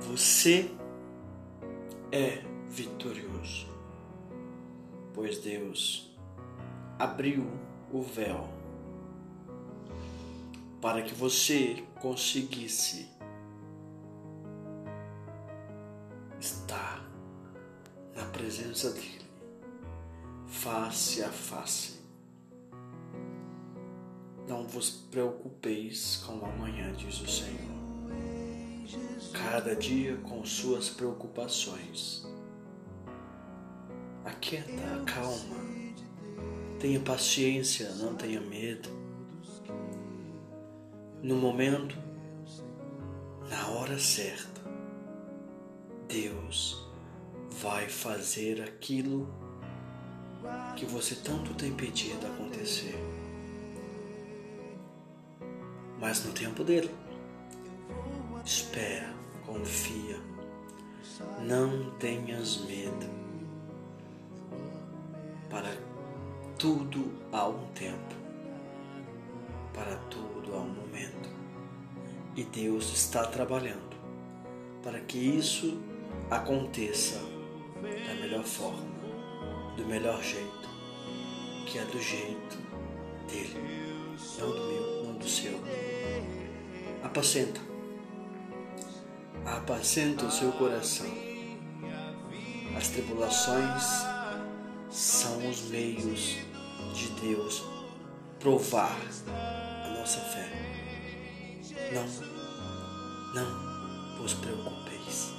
Você é vitorioso, pois Deus abriu o véu para que você conseguisse estar na presença dele, face a face. Não vos preocupeis com o amanhã, diz o Senhor. Cada dia com suas preocupações. Aquieta, calma. Tenha paciência, não tenha medo. No momento, na hora certa, Deus vai fazer aquilo que você tanto tem pedido acontecer. Mas no tempo dele. Espera, confia. Não tenhas medo. Para tudo há um tempo. Para tudo há um momento. E Deus está trabalhando para que isso aconteça da melhor forma, do melhor jeito, que é do jeito dele, não do meu, não do seu. Apacenta, apacenta o seu coração. As tribulações são os meios de Deus provar a nossa fé. Não, não vos preocupeis.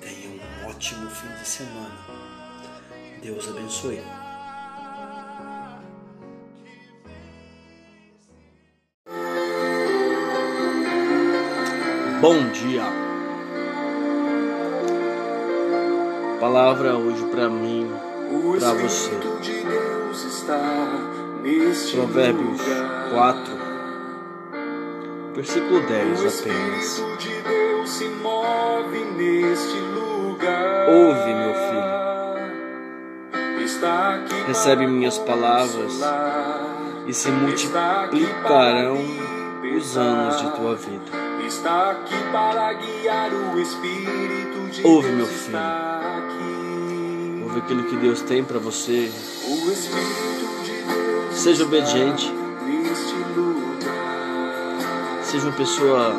Tenha um ótimo fim de semana. Deus abençoe. Bom dia. Palavra hoje para mim, para você. Provérbios 4, versículo 10 apenas. Ouve, meu filho. Recebe minhas palavras e se multiplicarão os anos de tua vida. Ouve, meu filho. Ouve aquilo que Deus tem para você. Seja obediente. Seja uma pessoa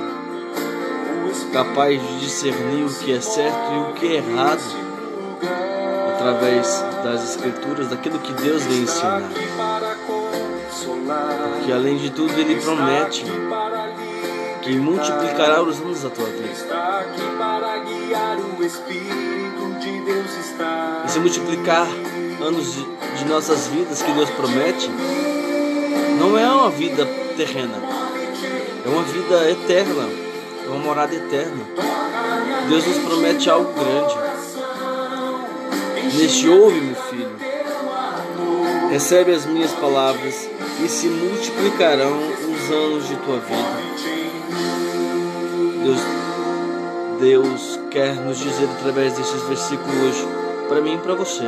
capaz de discernir o que é certo e o que é errado através das escrituras, daquilo que Deus lhe ensinar. Porque além de tudo ele promete que multiplicará os anos da tua vida. E se multiplicar anos de, de nossas vidas que Deus promete, não é uma vida terrena, é uma vida eterna, é uma morada eterna. Deus nos promete algo grande. Neste ouve, meu filho, recebe as minhas palavras e se multiplicarão os anos de tua vida. Deus, Deus quer nos dizer através desses versículos hoje, para mim e para você.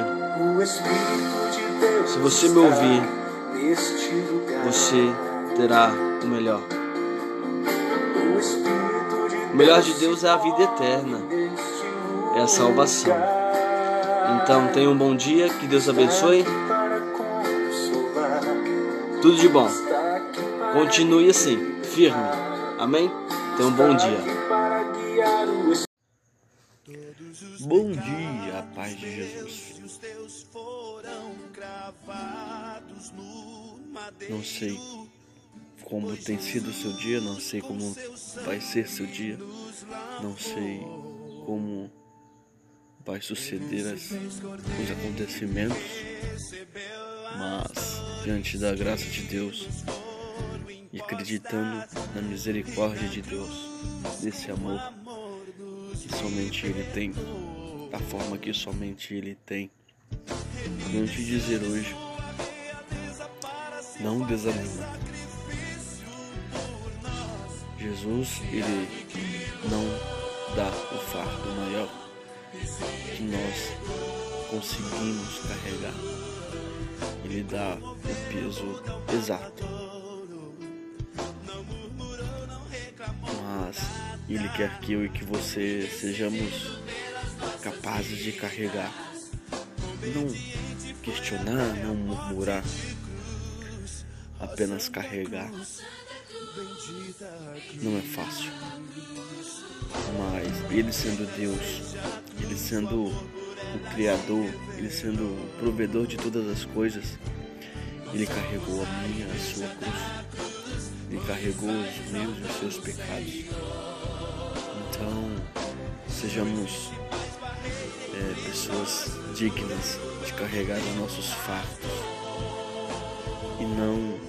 Se você me ouvir, você terá o melhor. O melhor de Deus é a vida eterna, é a salvação. Então tenha um bom dia, que Deus abençoe. Tudo de bom. Continue assim, firme. Amém? Tenha um bom dia. Bom dia, paz de Jesus. Não sei como tem sido o seu dia, não sei como vai ser seu dia, não sei como vai suceder as, os acontecimentos, mas diante da graça de Deus e acreditando na misericórdia de Deus, desse amor que somente Ele tem, da forma que somente Ele tem. Vou te dizer hoje, não desanima. Jesus, Ele não dá o fardo maior que nós conseguimos carregar. Ele dá o peso exato. Ele quer que eu e que você sejamos capazes de carregar. Não questionar, não murmurar, apenas carregar. Não é fácil. Mas Ele sendo Deus, Ele sendo o Criador, Ele sendo o provedor de todas as coisas, Ele carregou a minha, a sua cruz. Ele carregou os meus e os seus pecados. Então, sejamos é, pessoas dignas de carregar os nossos fardos e não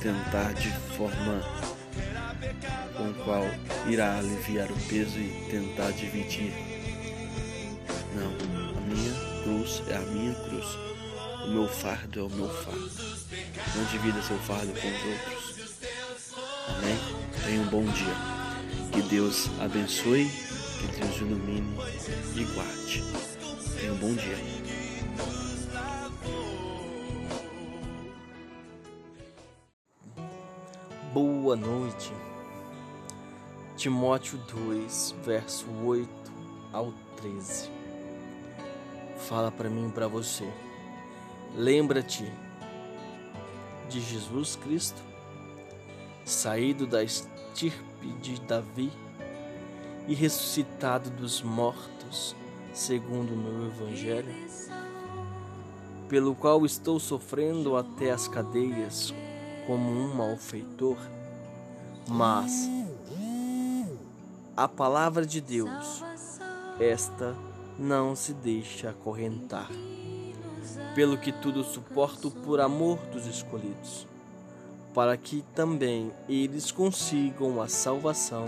tentar de forma com qual irá aliviar o peso e tentar dividir. Não, a minha cruz é a minha cruz. O meu fardo é o meu fardo. Não divida seu fardo com os outros. Amém? Tenha um bom dia. Que Deus abençoe, que Deus ilumine e guarde. Tenha um bom dia. Boa noite. Timóteo 2, verso 8 ao 13. Fala para mim e para você. Lembra-te de Jesus Cristo, saído da estirpe de Davi e ressuscitado dos mortos, segundo o meu evangelho, pelo qual estou sofrendo até as cadeias como um malfeitor, mas a palavra de Deus, esta não se deixa acorrentar. Pelo que tudo suporto por amor dos escolhidos, para que também eles consigam a salvação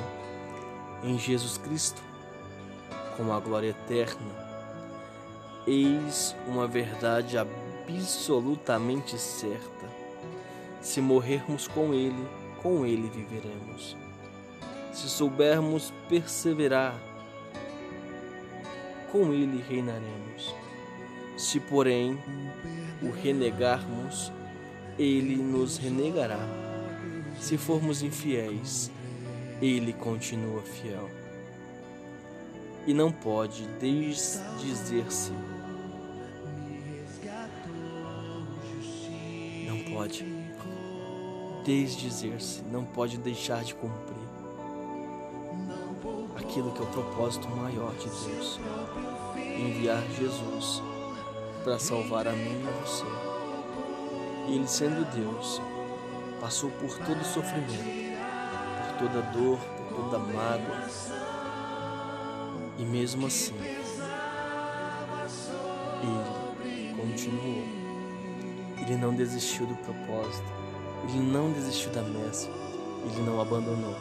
em Jesus Cristo, com a glória eterna. Eis uma verdade absolutamente certa se morrermos com Ele, com Ele viveremos. Se soubermos perseverar, com Ele reinaremos. Se, porém, o renegarmos, Ele nos renegará. Se formos infiéis, Ele continua fiel. E não pode desdizer-se. Não pode desdizer-se, não pode deixar de cumprir aquilo que é o propósito maior de Deus enviar Jesus para salvar a mim e a você. Ele, sendo Deus, passou por todo sofrimento, por toda dor, por toda mágoa, e mesmo assim, ele continuou. Ele não desistiu do propósito ele não desistiu da mesa, ele não abandonou.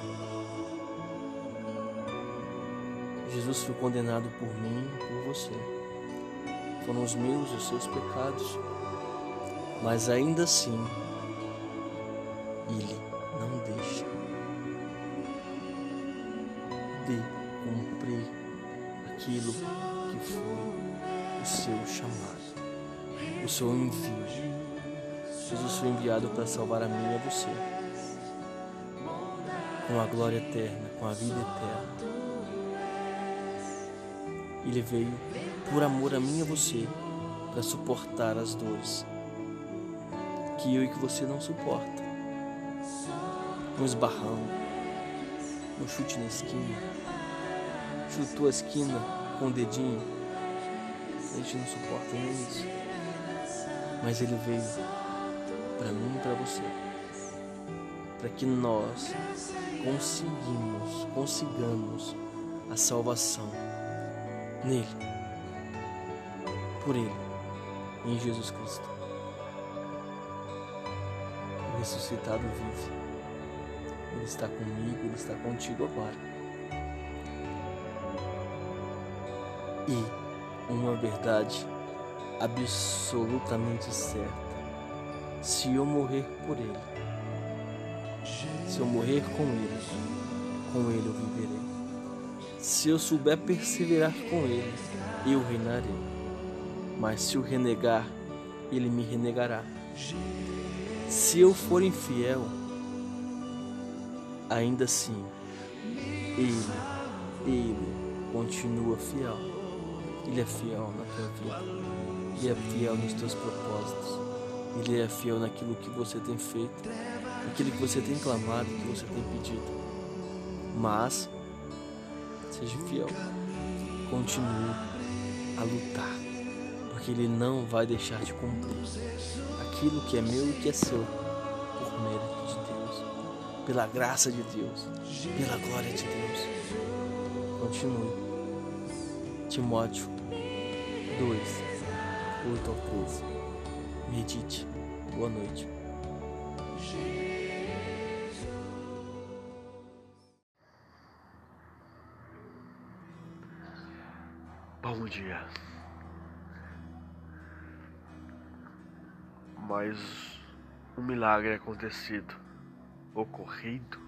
Jesus foi condenado por mim e por você. Foram os meus e os seus pecados. Mas ainda assim, Ele não deixa de cumprir aquilo que foi o seu chamado, o seu envio. Jesus foi enviado para salvar a mim e a você, com a glória eterna, com a vida eterna. Ele veio por amor a mim e a você, para suportar as dores que eu e que você não suporta. Um esbarrão, um chute na esquina, chutou a esquina com o dedinho. A gente não suporta nem isso. Mas ele veio para mim e para você, para que nós conseguimos, consigamos a salvação nele, por ele, em Jesus Cristo. O ressuscitado vive. Ele está comigo, ele está contigo agora. E uma verdade absolutamente certa se eu morrer por ele. Se eu morrer com ele, com ele eu viverei. Se eu souber perseverar com ele, eu reinarei. Mas se eu renegar, ele me renegará. Se eu for infiel, ainda assim, Ele, Ele continua fiel. Ele é fiel na tua vida. Ele é fiel nos teus propósitos. Ele é fiel naquilo que você tem feito, naquilo que você tem clamado, que você tem pedido. Mas seja fiel. Continue a lutar, porque Ele não vai deixar de cumprir aquilo que é meu e que é seu, por mérito de Deus, pela graça de Deus, pela glória de Deus. Continue. Timóteo 2, 8 ao 13. Medite. Boa noite. Bom dia. Mas um milagre é acontecido, ocorrido,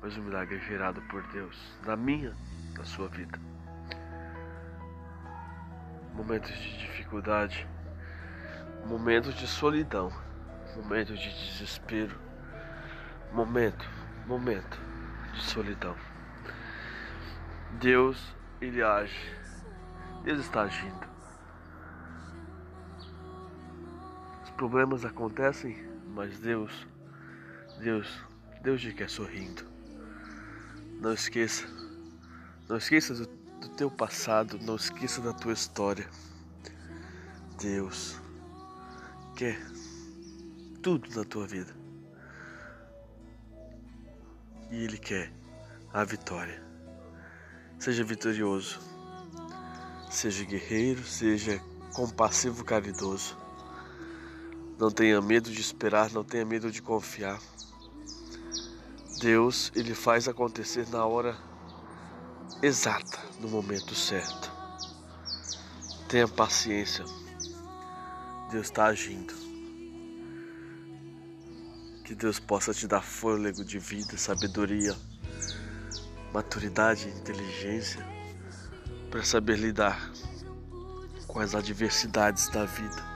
mas um milagre é gerado por Deus, na minha, na sua vida. Momentos de dificuldade, momentos de solidão, momentos de desespero, momento, momento de solidão. Deus, ele age Deus está agindo. Problemas acontecem, mas Deus, Deus, Deus te quer sorrindo. Não esqueça, não esqueça do, do teu passado, não esqueça da tua história. Deus quer tudo na tua vida. E Ele quer a vitória. Seja vitorioso. Seja guerreiro, seja compassivo caridoso. Não tenha medo de esperar, não tenha medo de confiar. Deus, ele faz acontecer na hora exata, no momento certo. Tenha paciência. Deus está agindo. Que Deus possa te dar fôlego de vida, sabedoria, maturidade, inteligência para saber lidar com as adversidades da vida.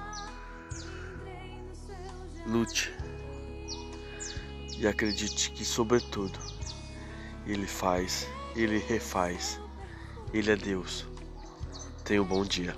Lute e acredite que, sobretudo, Ele faz, Ele refaz, Ele é Deus. Tenha um bom dia.